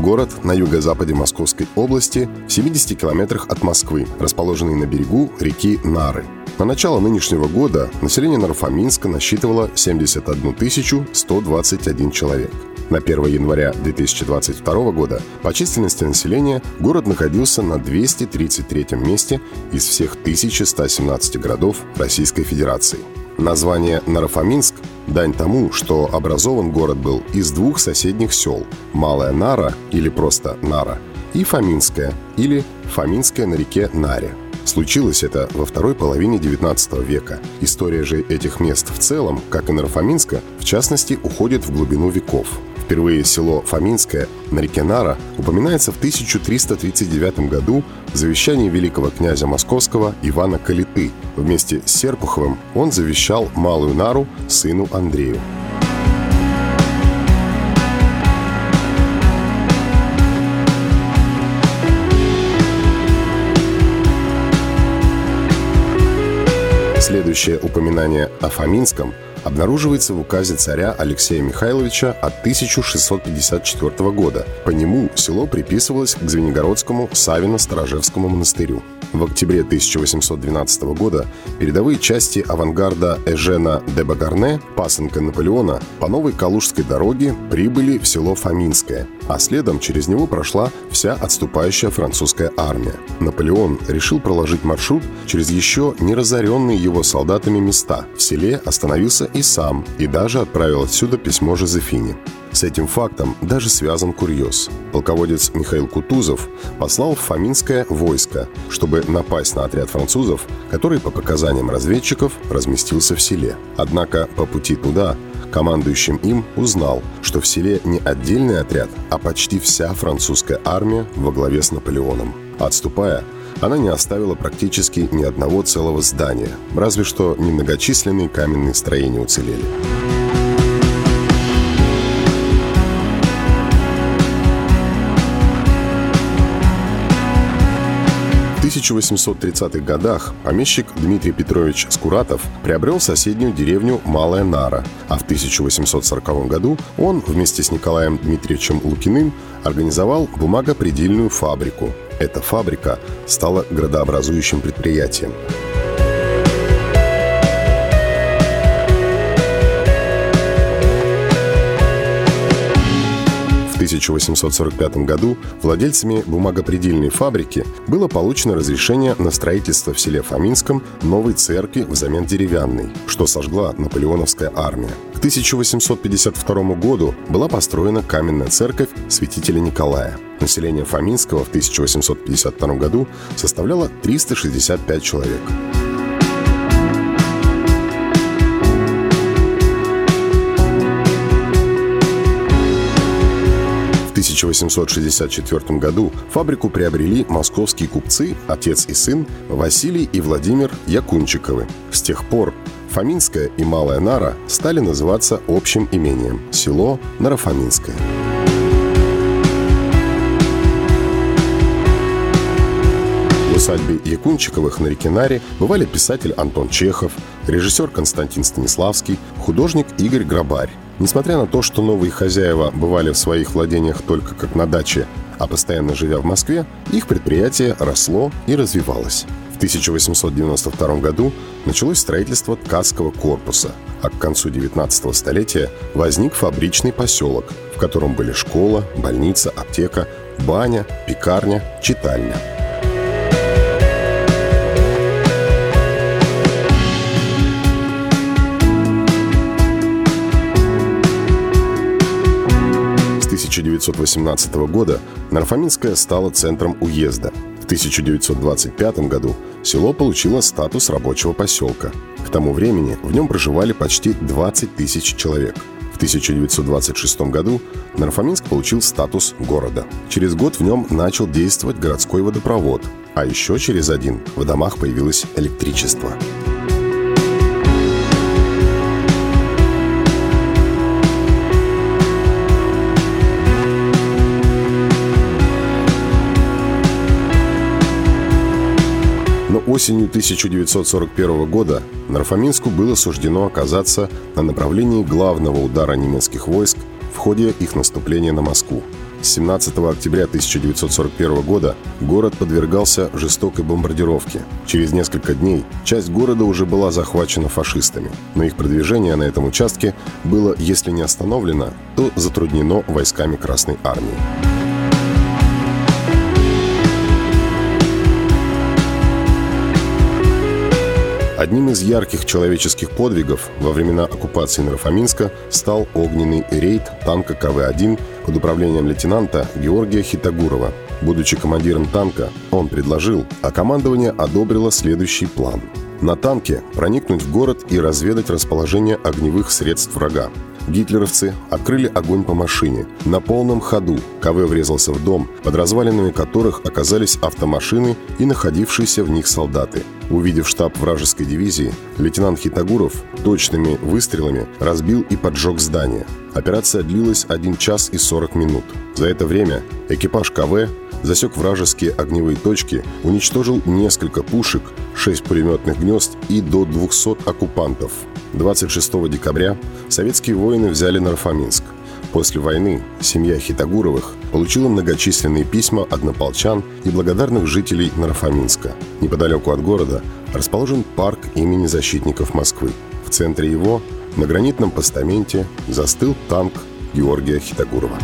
Город на юго-западе Московской области, в 70 километрах от Москвы, расположенный на берегу реки Нары. На начало нынешнего года население Нарафаминска насчитывало 71 121 человек. На 1 января 2022 года по численности населения город находился на 233 месте из всех 1117 городов Российской Федерации. Название Нарафаминск – дань тому, что образован город был из двух соседних сел – Малая Нара или просто Нара и Фоминская или Фоминская на реке Наре. Случилось это во второй половине XIX века. История же этих мест в целом, как и Нарафаминска, в частности, уходит в глубину веков – Впервые село Фоминское на реке Нара упоминается в 1339 году в завещании великого князя московского Ивана Калиты. Вместе с Серпуховым он завещал Малую Нару сыну Андрею. Следующее упоминание о Фоминском – обнаруживается в указе царя Алексея Михайловича от 1654 года. По нему село приписывалось к Звенигородскому Савино-Сторожевскому монастырю. В октябре 1812 года передовые части авангарда Эжена де Багарне, пасынка Наполеона, по новой Калужской дороге прибыли в село Фоминское, а следом через него прошла вся отступающая французская армия. Наполеон решил проложить маршрут через еще не разоренные его солдатами места. В селе остановился и сам, и даже отправил отсюда письмо Жозефине. С этим фактом даже связан курьез. Полководец Михаил Кутузов послал в Фоминское войско, чтобы напасть на отряд французов, который, по показаниям разведчиков, разместился в селе. Однако по пути туда командующим им узнал, что в селе не отдельный отряд, а почти вся французская армия во главе с Наполеоном. Отступая, она не оставила практически ни одного целого здания, разве что немногочисленные каменные строения уцелели. 1830-х годах помещик Дмитрий Петрович Скуратов приобрел соседнюю деревню Малая Нара, а в 1840 году он вместе с Николаем Дмитриевичем Лукиным организовал бумагопредельную фабрику. Эта фабрика стала градообразующим предприятием. 1845 году владельцами бумагопредельной фабрики было получено разрешение на строительство в селе Фоминском новой церкви взамен деревянной, что сожгла наполеоновская армия. К 1852 году была построена каменная церковь святителя Николая. Население Фоминского в 1852 году составляло 365 человек. 1864 году фабрику приобрели московские купцы, отец и сын Василий и Владимир Якунчиковы. С тех пор Фоминская и Малая Нара стали называться общим имением – село Нарафаминское. В усадьбе Якунчиковых на реке Наре бывали писатель Антон Чехов, режиссер Константин Станиславский, художник Игорь Грабарь. Несмотря на то, что новые хозяева бывали в своих владениях только как на даче, а постоянно живя в Москве, их предприятие росло и развивалось. В 1892 году началось строительство ткацкого корпуса, а к концу 19 столетия возник фабричный поселок, в котором были школа, больница, аптека, баня, пекарня, читальня. 1918 года Нарфаминская стала центром уезда. В 1925 году село получило статус рабочего поселка. К тому времени в нем проживали почти 20 тысяч человек. В 1926 году Нарфаминск получил статус города. Через год в нем начал действовать городской водопровод, а еще через один в домах появилось электричество. Но осенью 1941 года Нарфаминску было суждено оказаться на направлении главного удара немецких войск в ходе их наступления на Москву. С 17 октября 1941 года город подвергался жестокой бомбардировке. Через несколько дней часть города уже была захвачена фашистами, но их продвижение на этом участке было, если не остановлено, то затруднено войсками Красной Армии. Одним из ярких человеческих подвигов во времена оккупации Нарафаминска стал огненный рейд танка КВ-1 под управлением лейтенанта Георгия Хитагурова. Будучи командиром танка, он предложил, а командование одобрило следующий план. На танке проникнуть в город и разведать расположение огневых средств врага. Гитлеровцы открыли огонь по машине. На полном ходу КВ врезался в дом, под развалинами которых оказались автомашины и находившиеся в них солдаты. Увидев штаб вражеской дивизии, лейтенант Хитагуров точными выстрелами разбил и поджег здание. Операция длилась 1 час и 40 минут. За это время экипаж КВ засек вражеские огневые точки, уничтожил несколько пушек, 6 пулеметных гнезд и до 200 оккупантов. 26 декабря советские воины взяли Нарфаминск. После войны семья Хитагуровых получила многочисленные письма однополчан и благодарных жителей Нарфаминска. Неподалеку от города расположен парк имени защитников Москвы. В центре его на гранитном постаменте застыл танк Георгия Хитагурова.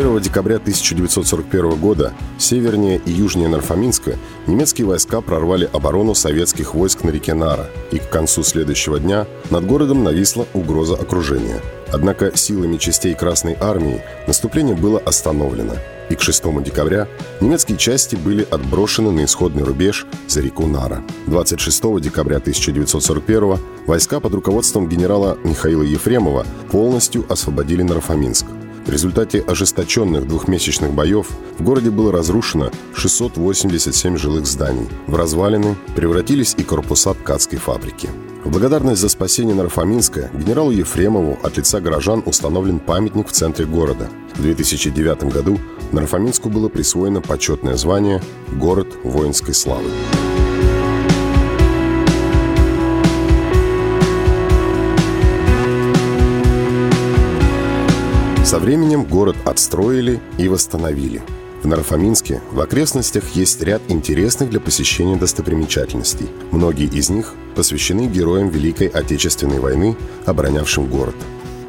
Декабря 1941 года севернее и южнее Нарфаминска немецкие войска прорвали оборону советских войск на реке Нара, и к концу следующего дня над городом нависла угроза окружения. Однако силами частей Красной Армии наступление было остановлено, и к 6 декабря немецкие части были отброшены на исходный рубеж за реку Нара. 26 декабря 1941 войска под руководством генерала Михаила Ефремова полностью освободили Нарфаминск. В результате ожесточенных двухмесячных боев в городе было разрушено 687 жилых зданий. В развалины превратились и корпуса ткацкой фабрики. В благодарность за спасение Нарфаминска генералу Ефремову от лица горожан установлен памятник в центре города. В 2009 году Нарфаминску было присвоено почетное звание «Город воинской славы». Со временем город отстроили и восстановили. В Нарфаминске в окрестностях есть ряд интересных для посещения достопримечательностей. Многие из них посвящены героям Великой Отечественной войны, оборонявшим город.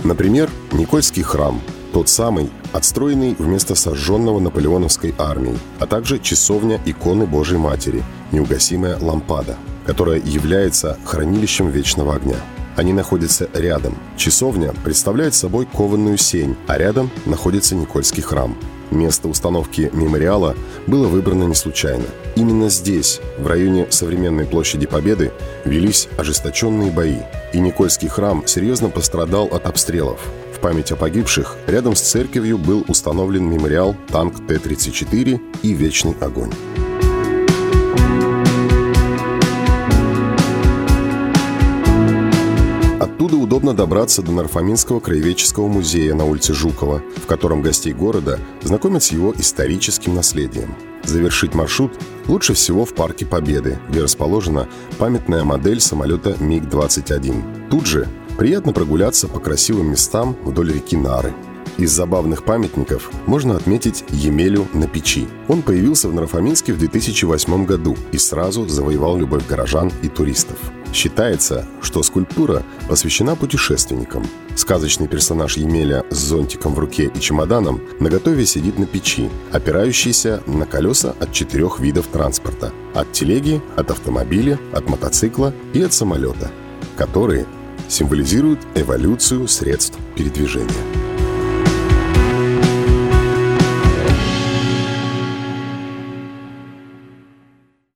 Например, Никольский храм, тот самый, отстроенный вместо сожженного наполеоновской армией, а также часовня иконы Божьей Матери, неугасимая лампада, которая является хранилищем вечного огня. Они находятся рядом. Часовня представляет собой кованную сень, а рядом находится Никольский храм. Место установки мемориала было выбрано не случайно. Именно здесь, в районе современной площади Победы, велись ожесточенные бои, и Никольский храм серьезно пострадал от обстрелов. В память о погибших рядом с церковью был установлен мемориал «Танк Т-34» и «Вечный огонь». Оттуда удобно добраться до Нарфаминского краеведческого музея на улице Жукова, в котором гостей города знакомят с его историческим наследием. Завершить маршрут лучше всего в Парке Победы, где расположена памятная модель самолета МиГ-21. Тут же приятно прогуляться по красивым местам вдоль реки Нары. Из забавных памятников можно отметить Емелю на печи. Он появился в Нарфаминске в 2008 году и сразу завоевал любовь горожан и туристов. Считается, что скульптура посвящена путешественникам. Сказочный персонаж Емеля с зонтиком в руке и чемоданом наготове сидит на печи, опирающийся на колеса от четырех видов транспорта. От телеги, от автомобиля, от мотоцикла и от самолета, которые символизируют эволюцию средств передвижения.